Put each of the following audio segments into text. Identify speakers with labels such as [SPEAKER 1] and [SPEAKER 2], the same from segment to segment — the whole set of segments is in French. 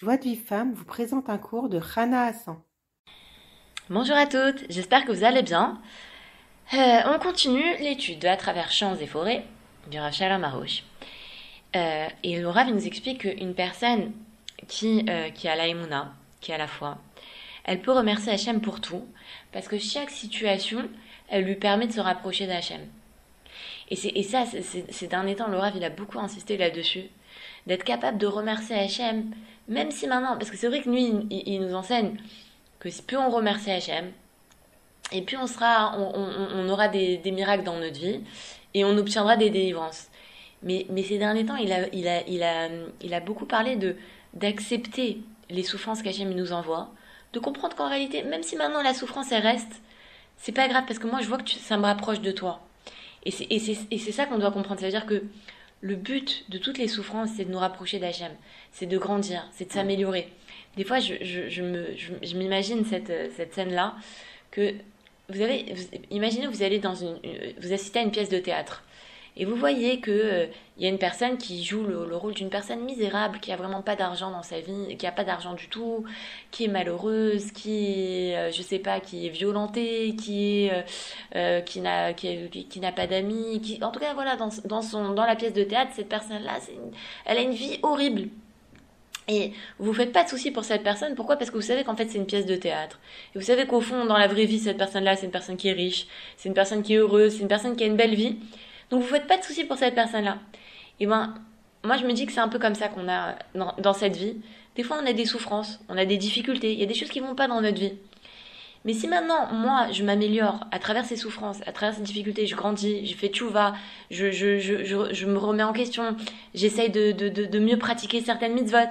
[SPEAKER 1] Joie de vie femme vous présente un cours de Rana Hassan.
[SPEAKER 2] Bonjour à toutes, j'espère que vous allez bien. Euh, on continue l'étude à travers champs et forêts du Rachel Amarouche. Euh, et Laura nous explique qu'une personne qui, euh, qui a la qui a la foi, elle peut remercier Hachem pour tout, parce que chaque situation, elle lui permet de se rapprocher d'Hachem. Et, ça, ces derniers temps, Laura, il a beaucoup insisté là-dessus, d'être capable de remercier Hachem même si maintenant, parce que c'est vrai que lui, il, nous enseigne que plus on remercie Hachem, et plus on, sera, on, aura des, miracles dans notre vie, et on obtiendra des délivrances. Mais, mais ces derniers temps, il a, il a, il a, il a beaucoup parlé de d'accepter les souffrances qu'Hachem nous envoie, de comprendre qu'en réalité, même si maintenant la souffrance elle reste, c'est pas grave parce que moi je vois que ça me rapproche de toi. Et c'est ça qu'on doit comprendre. Ça veut dire que le but de toutes les souffrances, c'est de nous rapprocher d'Hachem, c'est de grandir, c'est de s'améliorer. Des fois, je, je, m'imagine cette, cette scène-là, que vous avez, imaginez vous allez dans une, vous assistez à une pièce de théâtre. Et vous voyez qu'il euh, y a une personne qui joue le, rôle d'une personne misérable, qui a vraiment pas d'argent dans sa vie, qui a pas d'argent du tout, qui est malheureuse, qui, euh, je sais pas, qui est violentée, qui est, euh, qui n'a, qui, n'a pas d'amis, en tout cas voilà, dans, dans son, dans la pièce de théâtre, cette personne-là, elle a une vie horrible. Et vous faites pas de soucis pour cette personne. Pourquoi? Parce que vous savez qu'en fait c'est une pièce de théâtre. Et vous savez qu'au fond, dans la vraie vie, cette personne-là, c'est une personne qui est riche, c'est une personne qui est heureuse, c'est une personne qui a une belle vie. Donc vous faites pas de soucis pour cette personne-là. Et ben, moi je me dis que c'est un peu comme ça qu'on a dans, cette vie. Des fois on a des souffrances, on a des difficultés, il y a des choses qui vont pas dans notre vie. Mais si maintenant, moi, je m'améliore à travers ces souffrances, à travers ces difficultés, je grandis, je fais tchouva, je, je, je, je, me remets en question, j'essaye de, de, de, de, mieux pratiquer certaines mitzvot,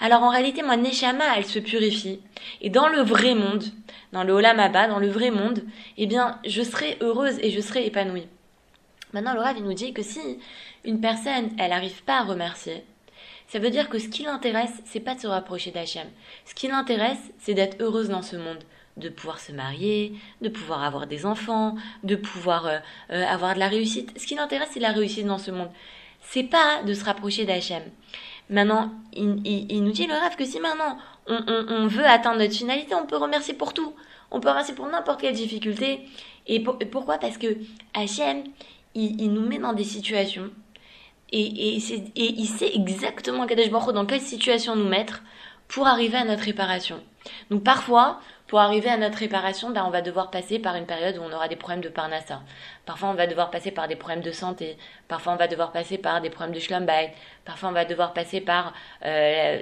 [SPEAKER 2] alors en réalité, moi, Neshama, elle se purifie. Et dans le vrai monde, dans le Olam Abba, dans le vrai monde, eh bien, je serai heureuse et je serai épanouie. Maintenant, le il nous dit que si une personne, elle n'arrive pas à remercier, ça veut dire que ce qui l'intéresse, c'est pas de se rapprocher d'Hachem. Ce qui l'intéresse, c'est d'être heureuse dans ce monde, de pouvoir se marier, de pouvoir avoir des enfants, de pouvoir euh, euh, avoir de la réussite. Ce qui l'intéresse, c'est la réussite dans ce monde. C'est pas de se rapprocher d'Hachem. Maintenant, il, nous dit le rêve que si maintenant on, veut atteindre notre finalité, on peut remercier pour tout. On peut remercier pour n'importe quelle difficulté. Et pourquoi? Parce que Hachem, il, nous met dans des situations et, il sait exactement dans quelle situation nous mettre pour arriver à notre réparation. Donc parfois, pour arriver à notre réparation, ben, on va devoir passer par une période où on aura des problèmes de parnassa. Parfois, on va devoir passer par des problèmes de santé. Parfois, on va devoir passer par des problèmes de schlumbait. Parfois, on va devoir passer par euh,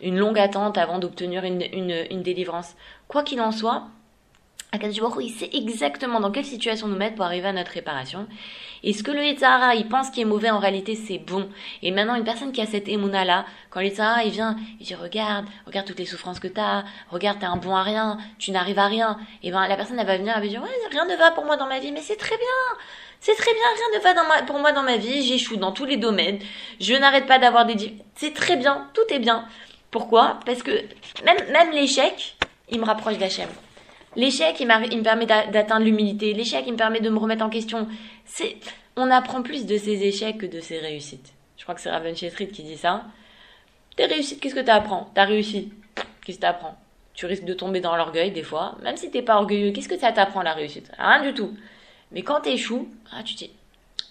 [SPEAKER 2] une longue attente avant d'obtenir une délivrance. Quoi qu'il en soit, Il sait exactement dans quelle situation nous mettre pour arriver à notre réparation. Et ce que le Yetzahara, il pense qui est mauvais, en réalité, c'est bon? Et maintenant, une personne qui a cette émouna là, quand le Yetzahara, il vient, il dit, regarde, regarde toutes les souffrances que t'as, regarde, t'es un bon à rien, tu n'arrives à rien. Et ben, la personne, elle va venir, elle va dire, ouais, rien ne va pour moi dans ma vie, mais c'est très bien. C'est très bien, rien ne va pour moi dans ma vie, j'échoue dans tous les domaines, je n'arrête pas d'avoir des, c'est très bien, tout est bien. Pourquoi? Parce que même, même l'échec, il me rapproche d'Hachem. L'échec, il, me permet d'atteindre l'humilité. L'échec, il me permet de me remettre en question. C'est, on apprend plus de ses échecs que de ses réussites. Je crois que c'est Raven Street qui dit ça. Tes réussites, qu'est-ce que tu apprends T'as réussi. Qu'est-ce que tu apprends Tu risques de tomber dans l'orgueil des fois. Même si t'es pas orgueilleux, qu'est-ce que ça t'apprend la réussite? Rien du tout. Mais quand t'échoues, ah, tu te dis,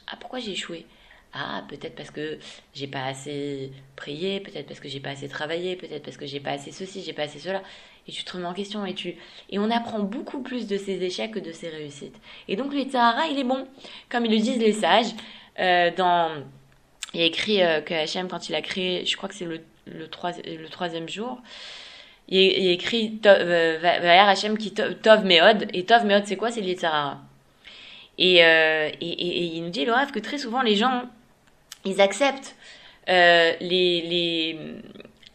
[SPEAKER 2] ah, pourquoi j'ai échoué? Ah, peut-être parce que j'ai pas assez prié, peut-être parce que j'ai pas assez travaillé, peut-être parce que j'ai pas assez ceci, j'ai pas assez cela. Et tu te remets en question et tu et on apprend beaucoup plus de ses échecs que de ses réussites. Et donc le il est bon, comme ils le disent les sages. Euh, dans il a écrit euh, que Hachem quand il a créé, je crois que c'est le le, le troisième jour, il, il a écrit euh, Hachem qui Tov Meod et Tov Meod c'est quoi? C'est le et, euh, et, et, il nous dit le rêve que très souvent les gens ils acceptent euh, les, les,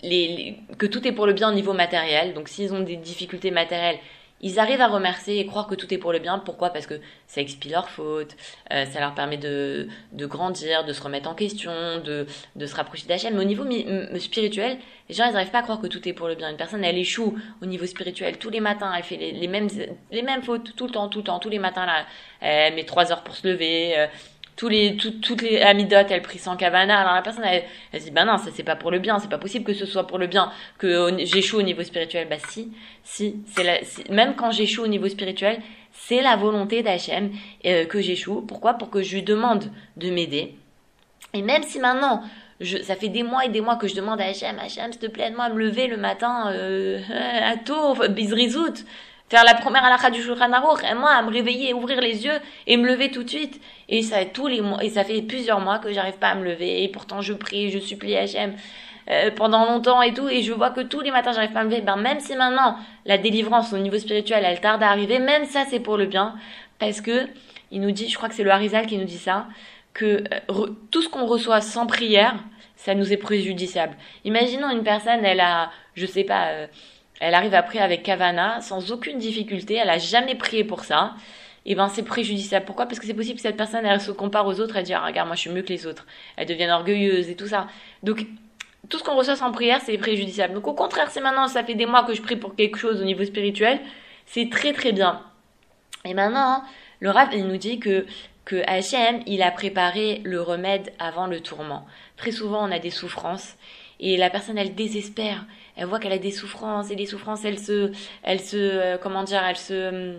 [SPEAKER 2] les, que tout est pour le bien au niveau matériel. Donc s'ils ont des difficultés matérielles, ils arrivent à remercier et croire que tout est pour le bien. Pourquoi? Parce que ça expie leurs fautes, euh, ça leur permet de, de grandir, de se remettre en question, de, de se rapprocher d'Hachem. Mais au niveau spirituel, les gens, ils n'arrivent pas à croire que tout est pour le bien. Une personne, elle échoue au niveau spirituel tous les matins, elle fait les, mêmes, les mêmes fautes tout le temps, tout le temps, tous les matins. Là, elle met trois heures pour se lever. Euh, tous les, toutes les amidotes, elles prient sans kavana. Alors la personne, elle, elle dit, bah non, ça c'est pas pour le bien, c'est pas possible que ce soit pour le bien, que j'échoue au niveau spirituel. Bah si, si, même quand j'échoue au niveau spirituel, c'est la volonté d'Hachem euh, que j'échoue. Pourquoi? Pour que je lui demande de m'aider. Et même si maintenant, ça fait des mois et des mois que je demande à Hachem, Hachem, s'il te plaît, moi à me lever le matin euh, à tôt, bizrizout, faire la première halakha du Shulchan Aruch, et moi à me réveiller, ouvrir les yeux et me lever tout de suite. Et ça, tous les mois, et ça fait plusieurs mois que j'arrive pas à me lever, et pourtant je prie, je supplie Hachem euh, pendant longtemps et tout, et je vois que tous les matins j'arrive pas à me lever. Ben, même si maintenant la délivrance au niveau spirituel elle tarde à arriver, même ça c'est pour le bien, parce que il nous dit, je crois que c'est le Harizal qui nous dit ça, que euh, tout ce qu'on reçoit sans prière, ça nous est préjudiciable. Imaginons une personne, elle a, je sais pas, euh, elle arrive prier avec Kavana sans aucune difficulté, elle a jamais prié pour ça. Et eh ben c'est préjudiciable. Pourquoi? Parce que c'est possible que cette personne elle se compare aux autres, elle dit ah, regarde moi je suis mieux que les autres, elle devient orgueilleuse et tout ça. Donc tout ce qu'on reçoit sans prière c'est préjudiciable. Donc au contraire c'est maintenant ça fait des mois que je prie pour quelque chose au niveau spirituel, c'est très très bien. Et maintenant le Rav il nous dit que que il a préparé le remède avant le tourment. Très souvent, on a des souffrances et la personne, elle désespère. Elle voit qu'elle a des souffrances et les souffrances, elles se, elles se, euh, comment dire, elles se,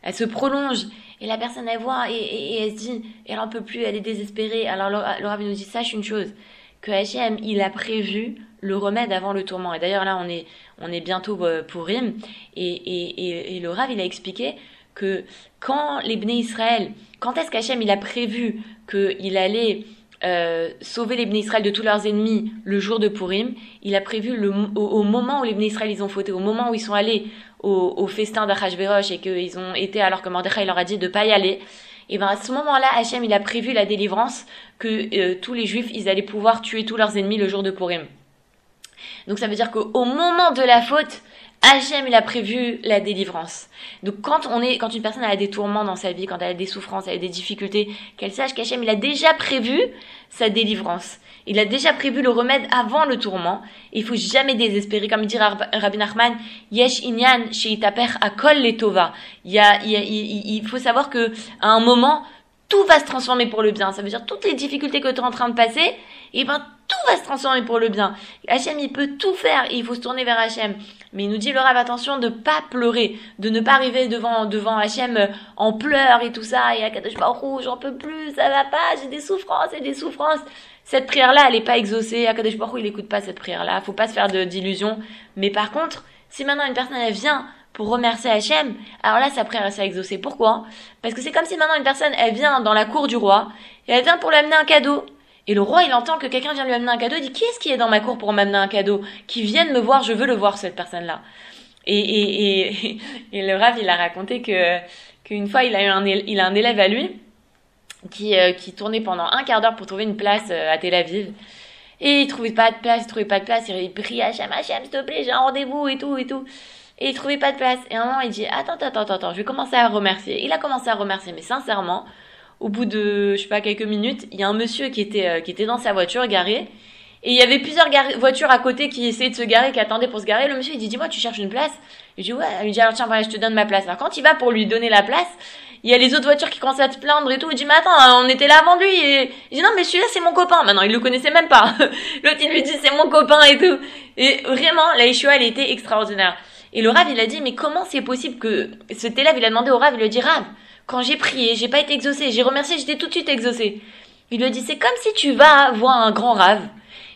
[SPEAKER 2] elles se prolongent. Et la personne, elle voit et, elle se dit, elle en peut plus, elle est désespérée. Alors Laura nous dit, sache une chose, que Hachem, il a prévu le remède avant le tourment. Et d'ailleurs, là, on est, on est bientôt euh, pour Rim. Et, et, et, Rav, il a expliqué que quand les Bnei Israël, quand est-ce qu'Hachem il a prévu qu'il allait euh, sauver les Bnei Israël de tous leurs ennemis le jour de Purim, il a prévu le, au, moment où les Bnei Israël ils ont fauté, au moment où ils sont allés au, au festin d'Achashverosh et qu'ils ont été alors que Mordechai leur a dit de pas y aller, et ben à ce moment-là, Hachem il a prévu la délivrance que euh, tous les Juifs ils allaient pouvoir tuer tous leurs ennemis le jour de Purim. Donc ça veut dire qu'au moment de la faute, Hachem, il a prévu la délivrance. Donc quand on est, quand une personne a des tourments dans sa vie, quand elle a des souffrances, elle a des difficultés, qu'elle sache qu'Hachem, il a déjà prévu sa délivrance. Il a déjà prévu le remède avant le tourment. Il faut jamais désespérer. Comme dit Rabbi Nachman, Yesh inyan sheitaper akol letova. Il, y il, il, faut savoir que à un moment, tout va se transformer pour le bien. Ça veut dire toutes les difficultés que tu es en train de passer, et eh ben tout va se transformer pour le bien. Hachem, il peut tout faire il faut se tourner vers Hachem. Mais il nous dit le rêve attention de pas pleurer, de ne pas arriver devant devant Hachem euh, en pleurs et tout ça et à Kadosh Baruch j'en peux plus, ça va pas, j'ai des souffrances et des souffrances. Cette prière-là, elle est pas exaucée. Akadosh Baruch il écoute pas cette prière-là. Faut pas se faire d'illusions. Mais par contre, si maintenant une personne elle vient pour remercier Hachem, alors là sa prière elle s'est exaucée. Pourquoi? Parce que c'est comme si maintenant une personne elle vient dans la cour du roi et elle vient pour lui amener un cadeau. Et le roi, il entend que quelqu'un vient lui amener un cadeau, il dit Qui est-ce qui est dans ma cour pour m'amener un cadeau? Qui vienne me voir, je veux le voir, cette personne-là. Et, le Rav, il a raconté que qu'une fois, il a eu un, il a un élève à lui qui, euh, qui tournait pendant un quart d'heure pour trouver une place euh, à Tel Aviv. Et il trouvait pas de place, il trouvait pas de place, il prie Hachem, Hachem, s'il te plaît, j'ai un rendez-vous et tout et tout. Et il trouvait pas de place. Et à un moment, il dit, attends, attends, attends, attends, je vais commencer à remercier. Il a commencé à remercier, mais sincèrement, au bout de, je sais pas, quelques minutes, il y a un monsieur qui était, euh, qui était dans sa voiture garée. Et il y avait plusieurs voitures à côté qui essayaient de se garer, qui attendaient pour se garer. Le monsieur, il dit, dis-moi, tu cherches une place? Il dit, ouais. Il dit, alors tiens, voilà, je te donne ma place. Alors quand il va pour lui donner la place, il y a les autres voitures qui commencent à te plaindre et tout. Il dit, mais attends, on était là avant lui. Et il dit, non, mais celui-là, c'est mon copain. Maintenant, il le connaissait même pas. L'autre, il lui dit, c'est mon copain et tout. Et vraiment, la Yeshua, elle était extraordinaire. Et le Rav, il a dit, mais comment c'est possible que cet élève, il a demandé au Rav, il lui a dit, Rav, quand j'ai prié, j'ai pas été exaucé, j'ai remercié, j'étais tout de suite exaucé. Il lui a dit, c'est comme si tu vas voir un grand rave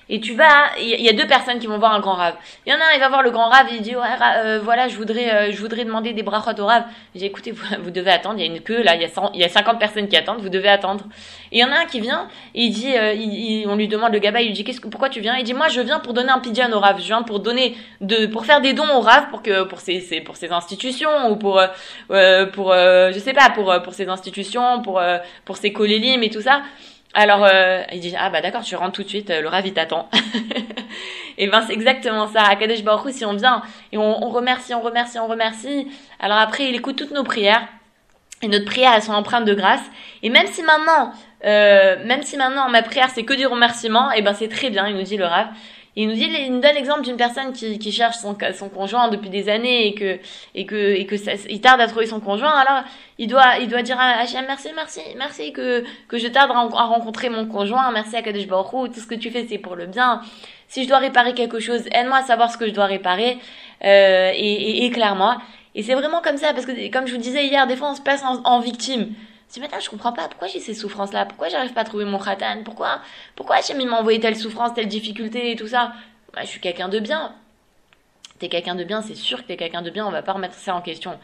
[SPEAKER 2] et tu vas, il y a deux personnes qui vont voir un grand rave. Il y en a un, il va voir le grand rave, il dit, ouais, euh, voilà, je voudrais, euh, je voudrais demander des brachot au rave. Il dit, écoutez, vous, devez attendre, il y a une queue, là, il y a, 100, il y a 50 personnes qui attendent, vous devez attendre. Et il y en a un qui vient, il dit, euh, il, on lui demande le gaba, il lui dit, que, pourquoi tu viens? Il dit, moi, je viens pour donner un pidjan au rave, je viens pour donner, de, pour faire des dons au rave, pour que, pour ses pour ses institutions, ou pour, pour, je sais pas, pour, pour ses institutions, pour, pour ses colélimes et tout ça. Alors, euh, il dit, ah bah d'accord, tu rentres tout de suite, euh, le ravi t'attend. et ben c'est exactement ça. À Kadesh Baruch si on vient et on, remercie, on remercie, on remercie, alors après il écoute toutes nos prières. Et notre prière, elles sont empreintes de grâce. Et même si maintenant, Euh, même si maintenant ma prière c'est que du remerciement, et ben c'est très bien, il nous dit le Rav. Il nous dit, il nous donne l'exemple d'une personne qui, qui cherche son, son conjoint depuis des années et que, et que, et que ça, il tarde à trouver son conjoint. Alors, il doit, il doit dire à Hachem, merci, merci, merci que, que je tarde à, rencontrer mon conjoint. Merci à Kadesh Baruch tout ce que tu fais, c'est pour le bien. Si je dois réparer quelque chose, aide-moi à savoir ce que je dois réparer, euh, et, et éclaire-moi. Et c'est vraiment comme ça, parce que, comme je vous disais hier, des fois, on se passe en, en victime. Dis, je comprends pas, pourquoi j'ai ces souffrances-là? Pourquoi j'arrive pas à trouver mon khatan Pourquoi? Pourquoi Hachem, m'a envoyé telle souffrance, telle difficulté et tout ça? Bah, Je suis quelqu'un de bien. T'es quelqu'un de bien, c'est sûr que t'es quelqu'un de bien, on va pas remettre ça en question.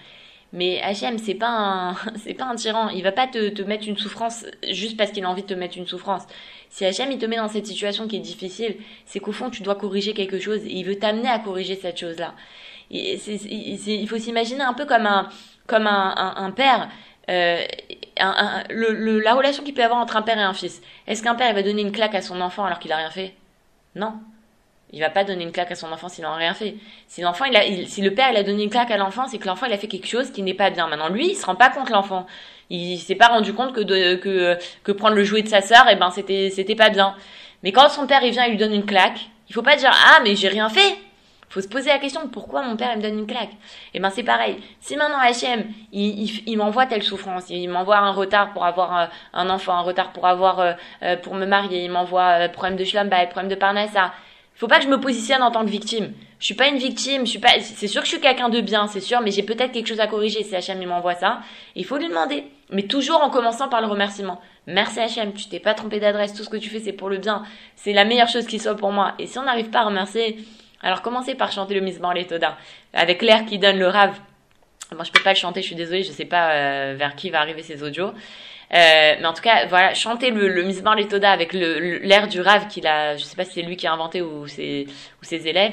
[SPEAKER 2] Mais Hachem, c'est pas un, c'est pas un tyran. Il va pas te, te mettre une souffrance juste parce qu'il a envie de te mettre une souffrance. Si Hachem, il te met dans cette situation qui est difficile, c'est qu'au fond, tu dois corriger quelque chose et il veut t'amener à corriger cette chose-là. Il faut s'imaginer un peu comme un, comme un, un, un père euh, la relation qu'il peut avoir entre un père et un fils. Est-ce qu'un père il va donner une claque à son enfant alors qu'il a rien fait? Non. Il va pas donner une claque à son enfant s'il n'a rien fait. Si l'enfant, si le père il a donné une claque à l'enfant, c'est que l'enfant il a fait quelque chose qui n'est pas bien. Maintenant lui, il se rend pas compte l'enfant. Il s'est pas rendu compte que de, que prendre le jouet de sa sœur, et eh ben c'était c'était pas bien. Mais quand son père il vient, il lui donne une claque. Il faut pas dire ah mais j'ai rien fait faut se poser la question de pourquoi mon père me donne une claque. Et eh ben c'est pareil. Si maintenant H.M. il, il, m'envoie telle souffrance, il m'envoie un retard pour avoir euh, un enfant, un retard pour avoir euh, euh, pour me marier, il m'envoie problème de Shlamba, problème de Parnassa. Faut pas que je me positionne en tant que victime. Je suis pas une victime, je suis pas c'est sûr que je suis quelqu'un de bien, c'est sûr, mais j'ai peut-être quelque chose à corriger si H.M. il m'envoie ça. Il faut lui demander, mais toujours en commençant par le remerciement. Merci H.M. tu t'es pas trompé d'adresse, tout ce que tu fais c'est pour le bien. C'est la meilleure chose qui soit pour moi. Et si on n'arrive pas à remercier alors commencez par chanter le Mismar Toda avec l'air qui donne le rave. Moi je peux pas le chanter, je suis désolée, je sais pas euh, vers qui va arriver ces audios. Euh, mais en tout cas, voilà, chanter le, le Mismar Toda avec l'air du rave qu'il a, je sais pas si c'est lui qui a inventé ou ses, élèves.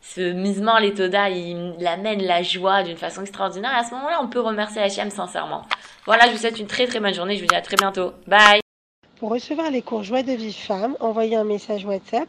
[SPEAKER 2] Ce Mismar Toda, il amène la joie d'une façon extraordinaire. Et à ce moment-là, on peut remercier Hachem sincèrement. Voilà, je vous souhaite une très très bonne journée. Je vous dis à très bientôt. Bye.
[SPEAKER 1] Pour recevoir les cours Joie de vie femme, envoyez un message WhatsApp